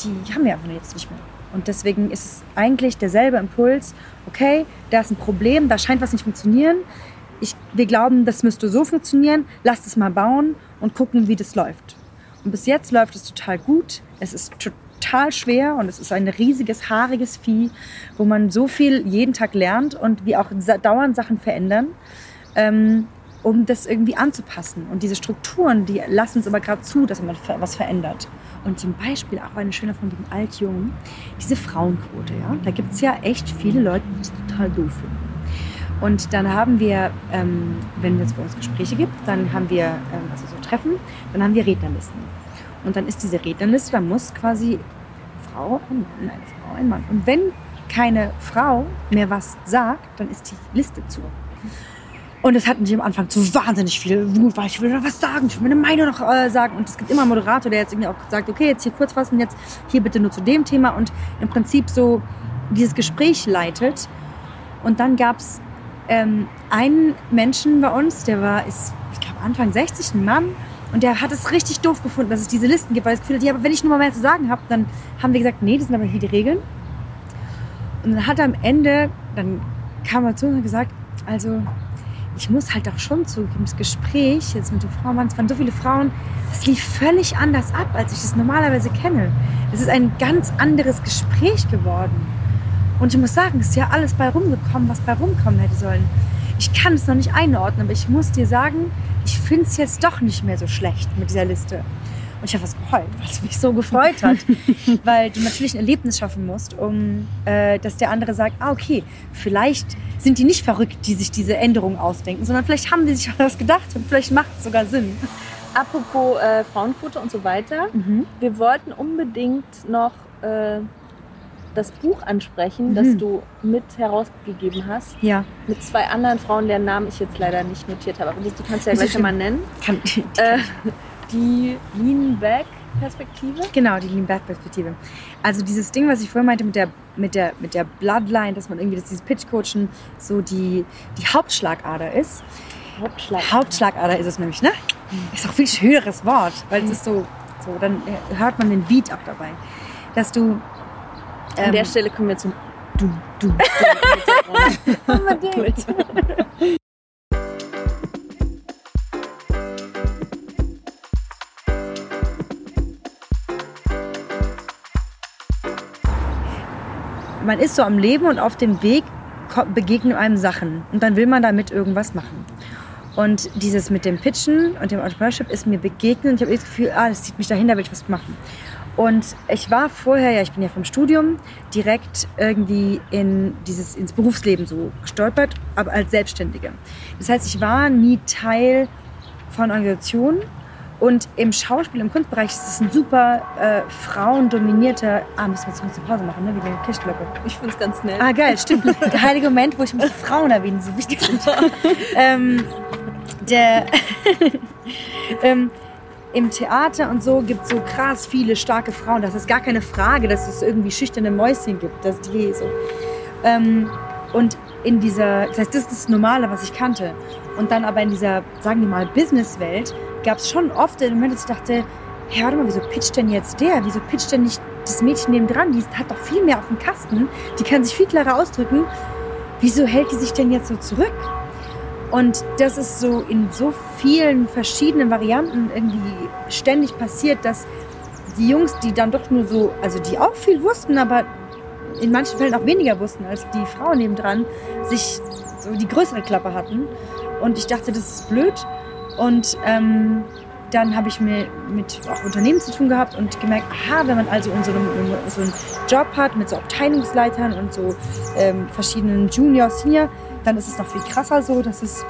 die haben wir einfach jetzt nicht mehr. Und deswegen ist es eigentlich derselbe Impuls, okay, da ist ein Problem, da scheint was nicht funktionieren, ich, wir glauben, das müsste so funktionieren, lasst es mal bauen und gucken, wie das läuft. Und bis jetzt läuft es total gut. Es ist total schwer und es ist ein riesiges, haariges Vieh, wo man so viel jeden Tag lernt und wir auch dauernd Sachen verändern, ähm, um das irgendwie anzupassen. Und diese Strukturen, die lassen es aber gerade zu, dass man was verändert. Und zum Beispiel auch eine schöne von dem Alt-Jungen, diese Frauenquote. Ja? Da gibt es ja echt viele Leute, die es total doof finden. Und dann haben wir, ähm, wenn es bei uns Gespräche gibt, dann haben wir, ähm, also so Treffen, dann haben wir Rednerlisten. Und dann ist diese Rednerliste, da muss quasi Frau, ein Mann, eine Frau, ein Mann. Und wenn keine Frau mehr was sagt, dann ist die Liste zu. Und das hat mich am Anfang zu wahnsinnig viel Wut, weil ich will noch was sagen, ich will meine Meinung noch äh, sagen. Und es gibt immer einen Moderator, der jetzt irgendwie auch sagt, okay, jetzt hier kurz fassen, jetzt hier bitte nur zu dem Thema und im Prinzip so dieses Gespräch leitet. Und dann gab es ähm, einen Menschen bei uns, der war, ist, ich glaube, Anfang 60, ein Mann, und der hat es richtig doof gefunden, dass es diese Listen gibt, weil das Gefühl hat, ja, aber wenn ich nur mal mehr zu sagen habe, dann haben wir gesagt, nee, das sind aber hier die Regeln. Und dann hat er am Ende, dann kam er zu uns und gesagt, also ich muss halt auch schon zugeben, das Gespräch jetzt mit den Frauen, es waren so viele Frauen, das lief völlig anders ab, als ich es normalerweise kenne. Es ist ein ganz anderes Gespräch geworden. Und ich muss sagen, es ist ja alles bei rumgekommen, was bei rumkommen hätte sollen. Ich kann es noch nicht einordnen, aber ich muss dir sagen, ich finde es jetzt doch nicht mehr so schlecht mit dieser Liste. Und ich habe was geheult, weil es mich so gefreut hat. weil du natürlich ein Erlebnis schaffen musst, um äh, dass der andere sagt, ah, okay, vielleicht sind die nicht verrückt, die sich diese Änderung ausdenken, sondern vielleicht haben die sich was gedacht und vielleicht macht es sogar Sinn. Apropos äh, Frauenquote und so weiter. Mhm. Wir wollten unbedingt noch äh, das Buch ansprechen, mhm. das du mit herausgegeben hast. Ja. Mit zwei anderen Frauen, deren Namen ich jetzt leider nicht notiert habe. Aber die, die kannst du ja gleich mal nennen. Kann, die, äh, die Lean Back Perspektive? Genau, die Lean Back Perspektive. Also dieses Ding, was ich vorher meinte mit der, mit der, mit der Bloodline, dass man irgendwie, dass dieses Pitch-Coachen so die, die Hauptschlagader ist. Hauptschlagader. Hauptschlagader ist es nämlich, ne? Ist auch ein viel schöneres Wort, weil es ist so, so, dann hört man den Beat auch dabei. Dass du an ähm, der Stelle kommen wir zum Du, Du, Du. Unbedingt. Man ist so am Leben und auf dem Weg begegnen einem Sachen und dann will man damit irgendwas machen. Und dieses mit dem Pitchen und dem Entrepreneurship ist mir begegnet. Und ich habe das Gefühl, ah, das zieht mich dahin, da will ich was machen. Und ich war vorher, ja, ich bin ja vom Studium, direkt irgendwie in dieses, ins Berufsleben so gestolpert, aber als Selbstständige. Das heißt, ich war nie Teil von Organisationen. Und im Schauspiel, im Kunstbereich ist es ein super äh, frauendominierter. Ah, müssen wir jetzt eine Pause machen, ne? Wie eine Kirchglocke. Ich finde es ganz nett. Ah, geil, stimmt. Der heilige Moment, wo ich mich Frauen erwähne, die so wichtig sind. ähm, der, ähm, Im Theater und so gibt es so krass viele starke Frauen. Das ist gar keine Frage, dass es irgendwie schüchterne Mäuschen gibt. Das die so. Ähm, und in dieser, das heißt, das ist das Normale, was ich kannte. Und dann aber in dieser, sagen wir mal, Businesswelt gab es schon oft den Moment, dass ich dachte, hey, warte mal, wieso pitcht denn jetzt der? Wieso pitcht denn nicht das Mädchen neben dran? Die hat doch viel mehr auf dem Kasten. Die kann sich viel klarer ausdrücken. Wieso hält die sich denn jetzt so zurück? Und das ist so in so vielen verschiedenen Varianten irgendwie ständig passiert, dass die Jungs, die dann doch nur so, also die auch viel wussten, aber in manchen Fällen auch weniger wussten als die Frauen nebendran, sich so die größere Klappe hatten. Und ich dachte, das ist blöd. Und ähm, dann habe ich mir mit auch Unternehmen zu tun gehabt und gemerkt, aha, wenn man also so einem, in so einem Job hat mit so Abteilungsleitern und so ähm, verschiedenen Junior, Senior, dann ist es noch viel krasser so, dass es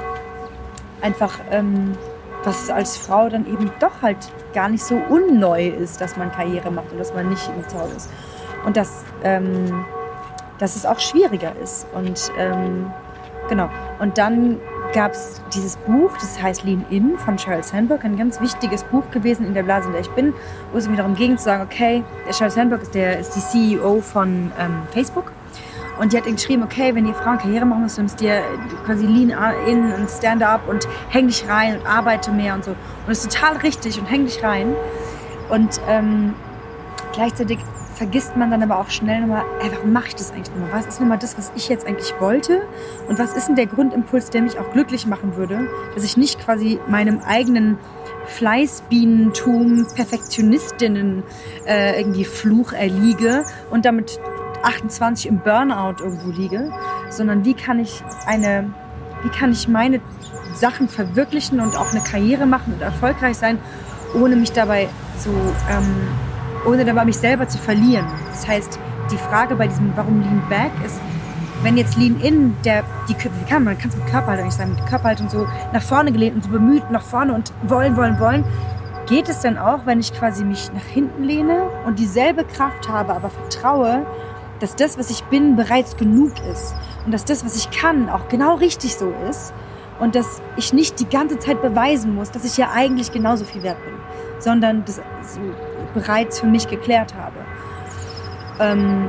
einfach, ähm, dass es als Frau dann eben doch halt gar nicht so unneu ist, dass man Karriere macht und dass man nicht im Zaun ist. Und dass, ähm, dass es auch schwieriger ist. Und ähm, genau. Und dann gab es dieses Buch, das heißt Lean In von Sheryl Sandberg, ein ganz wichtiges Buch gewesen in der Blase, in der ich bin, wo es mir darum ging zu sagen, okay, der Sheryl Sandberg ist, der, ist die CEO von ähm, Facebook und die hat geschrieben, okay, wenn ihr Frauen Karriere machen müsst, dann müsst ihr quasi Lean In und Stand Up und häng dich rein und arbeite mehr und so. Und das ist total richtig und häng dich rein. Und ähm, gleichzeitig vergisst man dann aber auch schnell nochmal, ey, warum mache ich das eigentlich nochmal? Was ist nochmal das, was ich jetzt eigentlich wollte? Und was ist denn der Grundimpuls, der mich auch glücklich machen würde, dass ich nicht quasi meinem eigenen Fleißbienentum, Perfektionistinnen äh, irgendwie Fluch erliege und damit 28 im Burnout irgendwo liege, sondern wie kann ich eine, wie kann ich meine Sachen verwirklichen und auch eine Karriere machen und erfolgreich sein, ohne mich dabei so ähm, ohne dabei mich selber zu verlieren. Das heißt, die Frage bei diesem Warum Lean Back ist, wenn jetzt Lean In, der, die, wie kann man, kann es mit Körperhaltung nicht sagen, mit Körperhaltung so nach vorne gelehnt und so bemüht nach vorne und wollen, wollen, wollen, geht es dann auch, wenn ich quasi mich nach hinten lehne und dieselbe Kraft habe, aber vertraue, dass das, was ich bin, bereits genug ist. Und dass das, was ich kann, auch genau richtig so ist. Und dass ich nicht die ganze Zeit beweisen muss, dass ich ja eigentlich genauso viel wert bin, sondern das bereits für mich geklärt habe. Ähm,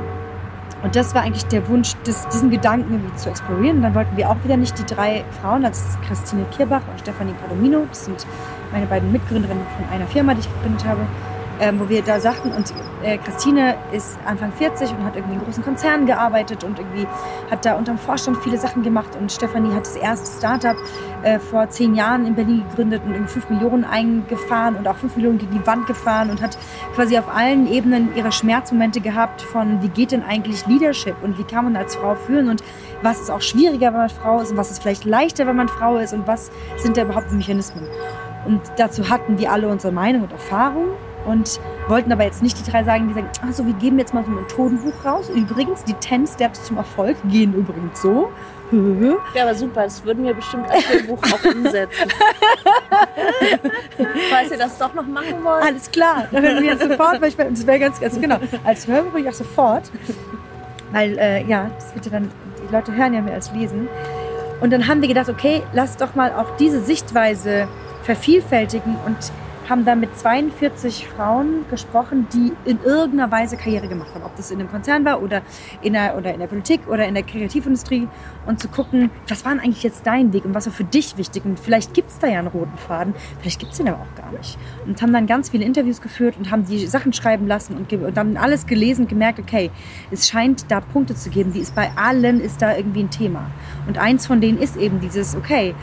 und das war eigentlich der Wunsch, das, diesen Gedanken irgendwie zu explorieren. Und dann wollten wir auch wieder nicht die drei Frauen, das ist Christine Kirbach und Stefanie Palomino, das sind meine beiden Mitgründerinnen von einer Firma, die ich gegründet habe, ähm, wo wir da sagten, und äh, Christine ist Anfang 40 und hat irgendwie in großen Konzernen gearbeitet und irgendwie hat da unterm Vorstand viele Sachen gemacht und Stefanie hat das erste Startup äh, vor zehn Jahren in Berlin gegründet und irgendwie 5 Millionen eingefahren und auch 5 Millionen gegen die Wand gefahren und hat quasi auf allen Ebenen ihre Schmerzmomente gehabt von, wie geht denn eigentlich Leadership und wie kann man als Frau führen und was ist auch schwieriger, wenn man Frau ist und was ist vielleicht leichter, wenn man Frau ist und was sind da überhaupt Mechanismen. Und dazu hatten wir alle unsere Meinung und Erfahrung und wollten aber jetzt nicht die drei sagen, die sagen, also wir geben jetzt mal so ein Methodenbuch raus. Übrigens, die 10 Steps zum Erfolg gehen übrigens so. Ja, aber super, das würden wir bestimmt als Buch auch umsetzen. Falls ihr das doch noch machen wollt. Alles klar, dann werden wir sofort, weil ich, das wäre ganz, also genau, als Hörbuch ich auch sofort, weil äh, ja, das wird ja dann, die Leute hören ja mehr als lesen. Und dann haben wir gedacht, okay, lass doch mal auch diese Sichtweise vervielfältigen und haben da mit 42 Frauen gesprochen, die in irgendeiner Weise Karriere gemacht haben. Ob das in einem Konzern war oder in der, oder in der Politik oder in der Kreativindustrie. Und zu gucken, was war eigentlich jetzt dein Weg und was war für dich wichtig. Und vielleicht gibt es da ja einen roten Faden, vielleicht gibt es den aber auch gar nicht. Und haben dann ganz viele Interviews geführt und haben die Sachen schreiben lassen und, und dann alles gelesen und gemerkt, okay, es scheint da Punkte zu geben, die ist bei allen ist da irgendwie ein Thema. Und eins von denen ist eben dieses, okay,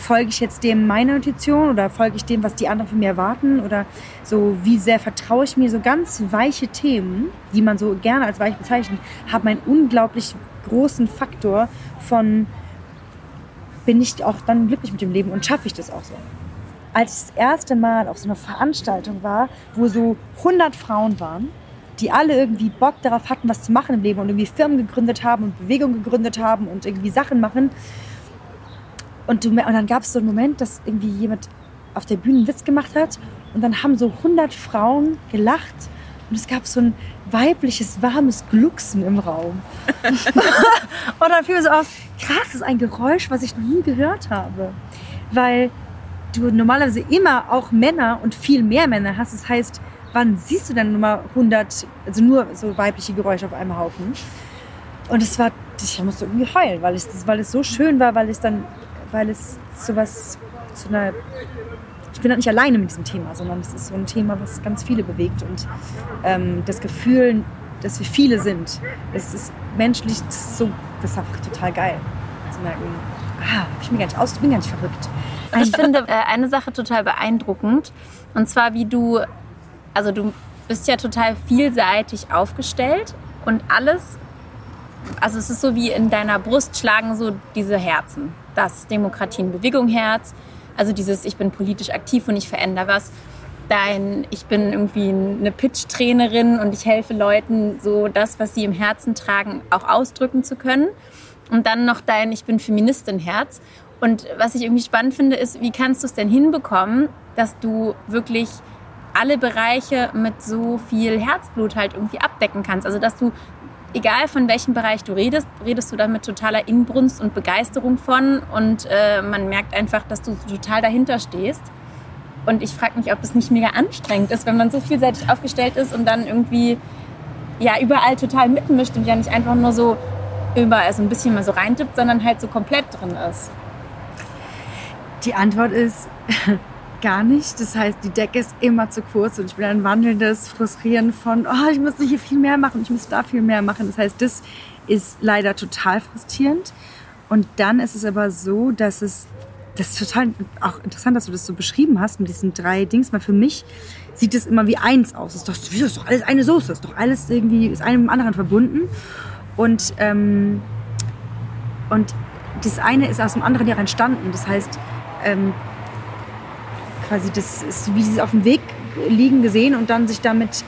folge ich jetzt dem meiner Intuition oder folge ich dem, was die anderen von mir erwarten oder so, wie sehr vertraue ich mir, so ganz weiche Themen, die man so gerne als weich bezeichnet, haben einen unglaublich großen Faktor von bin ich auch dann glücklich mit dem Leben und schaffe ich das auch so. Als ich das erste Mal auf so einer Veranstaltung war, wo so 100 Frauen waren, die alle irgendwie Bock darauf hatten, was zu machen im Leben und irgendwie Firmen gegründet haben und Bewegungen gegründet haben und irgendwie Sachen machen. Und, du, und dann gab es so einen Moment, dass irgendwie jemand auf der Bühne einen Witz gemacht hat und dann haben so 100 Frauen gelacht und es gab so ein weibliches, warmes Glucksen im Raum. und dann fiel mir so auf, krass, das ist ein Geräusch, was ich noch nie gehört habe. Weil du normalerweise immer auch Männer und viel mehr Männer hast. Das heißt, wann siehst du dann nur mal 100, also nur so weibliche Geräusche auf einem Haufen? Und es war, ich musste irgendwie heulen, weil es, weil es so schön war, weil es dann, weil es sowas zu einer ich bin halt nicht alleine mit diesem Thema, sondern es ist so ein Thema, was ganz viele bewegt. Und ähm, das Gefühl, dass wir viele sind, es ist menschlich, das ist, so, das ist einfach total geil. Zu merken, ah, ich bin gar nicht aus, ich bin gar nicht verrückt. Ich finde äh, eine Sache total beeindruckend. Und zwar, wie du, also du bist ja total vielseitig aufgestellt und alles, also es ist so wie in deiner Brust schlagen so diese Herzen. Das Demokratie in Bewegung Herz, also dieses, ich bin politisch aktiv und ich verändere was. Dein, ich bin irgendwie eine Pitch-Trainerin und ich helfe Leuten, so das, was sie im Herzen tragen, auch ausdrücken zu können. Und dann noch dein, ich bin Feministin-Herz. Und was ich irgendwie spannend finde, ist, wie kannst du es denn hinbekommen, dass du wirklich alle Bereiche mit so viel Herzblut halt irgendwie abdecken kannst. Also dass du egal von welchem Bereich du redest, redest du da mit totaler Inbrunst und Begeisterung von und äh, man merkt einfach, dass du total dahinter stehst. Und ich frage mich, ob es nicht mega anstrengend ist, wenn man so vielseitig aufgestellt ist und dann irgendwie ja überall total mitmischt und ja nicht einfach nur so überall so ein bisschen mal so reintippt, sondern halt so komplett drin ist. Die Antwort ist, gar nicht. Das heißt, die Decke ist immer zu kurz und ich bin ein wandelndes Frustrieren von, oh, ich müsste hier viel mehr machen, ich muss da viel mehr machen. Das heißt, das ist leider total frustrierend. Und dann ist es aber so, dass es, das ist total auch interessant, dass du das so beschrieben hast mit diesen drei Dings, weil für mich sieht es immer wie eins aus. Es ist doch, das ist doch alles eine Soße, es ist doch alles irgendwie, ist einem mit dem anderen verbunden. Und, ähm, und das eine ist aus dem anderen ja entstanden. Das heißt, ähm, quasi das ist wie sie auf dem Weg liegen gesehen und dann sich damit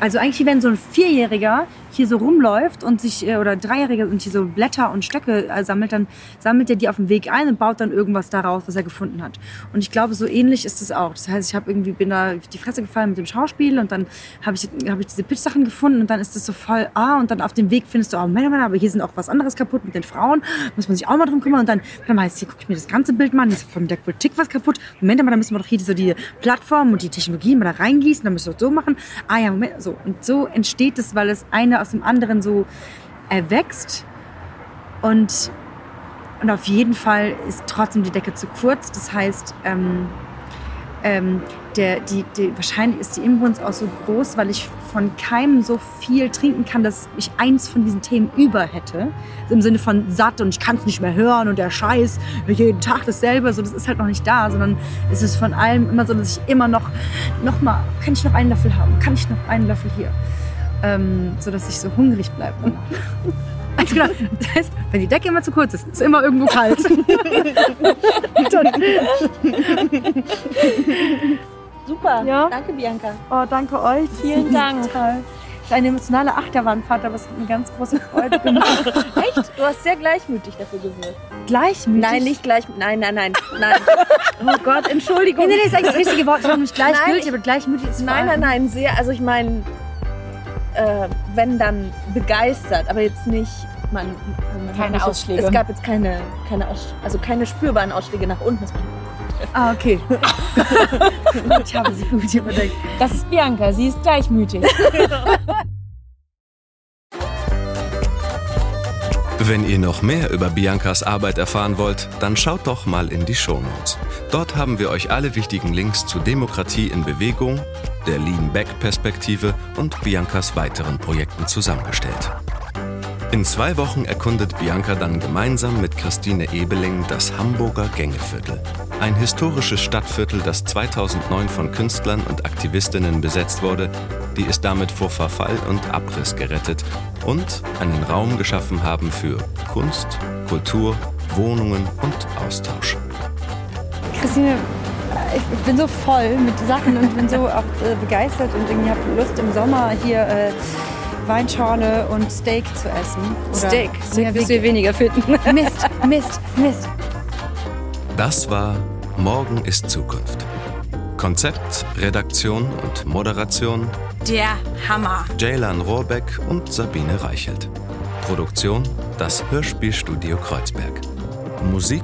also eigentlich, wenn so ein Vierjähriger hier so rumläuft und sich, äh, oder Dreijähriger und hier so Blätter und Stöcke äh, sammelt, dann sammelt er die auf dem Weg ein und baut dann irgendwas daraus, was er gefunden hat. Und ich glaube, so ähnlich ist es auch. Das heißt, ich habe irgendwie, bin da auf die Fresse gefallen mit dem Schauspiel und dann habe ich, hab ich diese Pitch-Sachen gefunden und dann ist das so voll, ah, und dann auf dem Weg findest du, oh, Männer, Männer, aber hier sind auch was anderes kaputt mit den Frauen, muss man sich auch mal drum kümmern und dann, dann heißt, hier gucke ich mir das ganze Bild mal an, hier ist von der Politik was kaputt. Moment mal, da müssen wir doch hier so die Plattform und die Technologie mal da reingießen, dann müssen wir das so machen. Ah ja, Moment, so. Und so entsteht es, weil es eine aus dem anderen so erwächst. Und, und auf jeden Fall ist trotzdem die Decke zu kurz. Das heißt, ähm, ähm, der, die, die, wahrscheinlich ist die Inbrunst auch so groß, weil ich von keinem so viel trinken kann, dass ich eins von diesen Themen über hätte. Im Sinne von satt und ich kann es nicht mehr hören und der Scheiß, jeden Tag dasselbe. So, das ist halt noch nicht da, sondern es ist von allem immer so, dass ich immer noch, noch mal, kann ich noch einen Löffel haben? Kann ich noch einen Löffel hier? Ähm, so dass ich so hungrig bleibe. Also genau, das heißt, wenn die Decke immer zu kurz ist, ist immer irgendwo kalt. Super. Ja. Danke, Bianca. Oh, danke euch. Vielen Dank. Total. Das ist eine emotionale Achterbahnfahrt, aber es hat mir ganz große Freude gemacht. Echt? Du hast sehr gleichmütig dafür gewirkt. Gleichmütig? Nein, nicht gleich. Nein, nein, nein, nein. Oh Gott, Entschuldigung. Nee, nee, nee, ist eigentlich das richtige Wort. Ich war nicht gleichgültig, Nein, aber gleichmütig ist Nein, nein, nein, sehr. Also ich meine, äh, wenn dann begeistert, aber jetzt nicht. Man, man Keine nicht- Ausschläge. Es gab jetzt keine, keine also keine spürbaren Ausschläge nach unten. Ah, okay. ich habe sie gut überlegt. Das ist Bianca, sie ist gleichmütig. Wenn ihr noch mehr über Biancas Arbeit erfahren wollt, dann schaut doch mal in die Shownotes. Dort haben wir euch alle wichtigen Links zu Demokratie in Bewegung, der Lean Back Perspektive und Biancas weiteren Projekten zusammengestellt. In zwei Wochen erkundet Bianca dann gemeinsam mit Christine Ebeling das Hamburger Gängeviertel. Ein historisches Stadtviertel, das 2009 von Künstlern und Aktivistinnen besetzt wurde, die es damit vor Verfall und Abriss gerettet und einen Raum geschaffen haben für Kunst, Kultur, Wohnungen und Austausch. Christine, ich bin so voll mit Sachen und bin so auch äh, begeistert und irgendwie habe Lust im Sommer hier äh, Weinschorle und Steak zu essen. Oder Steak. Steak Ja, wirst wie- du weniger finden. Mist, Mist, Mist. Das war Morgen ist Zukunft. Konzept, Redaktion und Moderation Der Hammer. Jaylan Rohrbeck und Sabine Reichelt. Produktion das Hörspielstudio Kreuzberg. Musik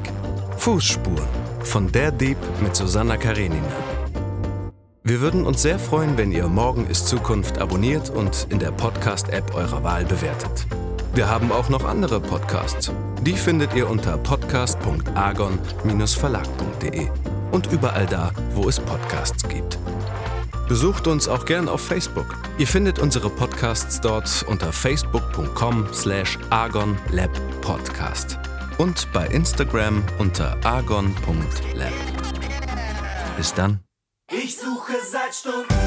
Fußspuren von Der Dieb mit Susanna Karenina. Wir würden uns sehr freuen, wenn ihr Morgen ist Zukunft abonniert und in der Podcast-App eurer Wahl bewertet. Wir haben auch noch andere Podcasts. Die findet ihr unter podcast.argon-verlag.de und überall da, wo es Podcasts gibt. Besucht uns auch gern auf Facebook. Ihr findet unsere Podcasts dort unter facebook.com slash argonlabpodcast und bei Instagram unter argon.lab. Bis dann. Ich suche seit Stunden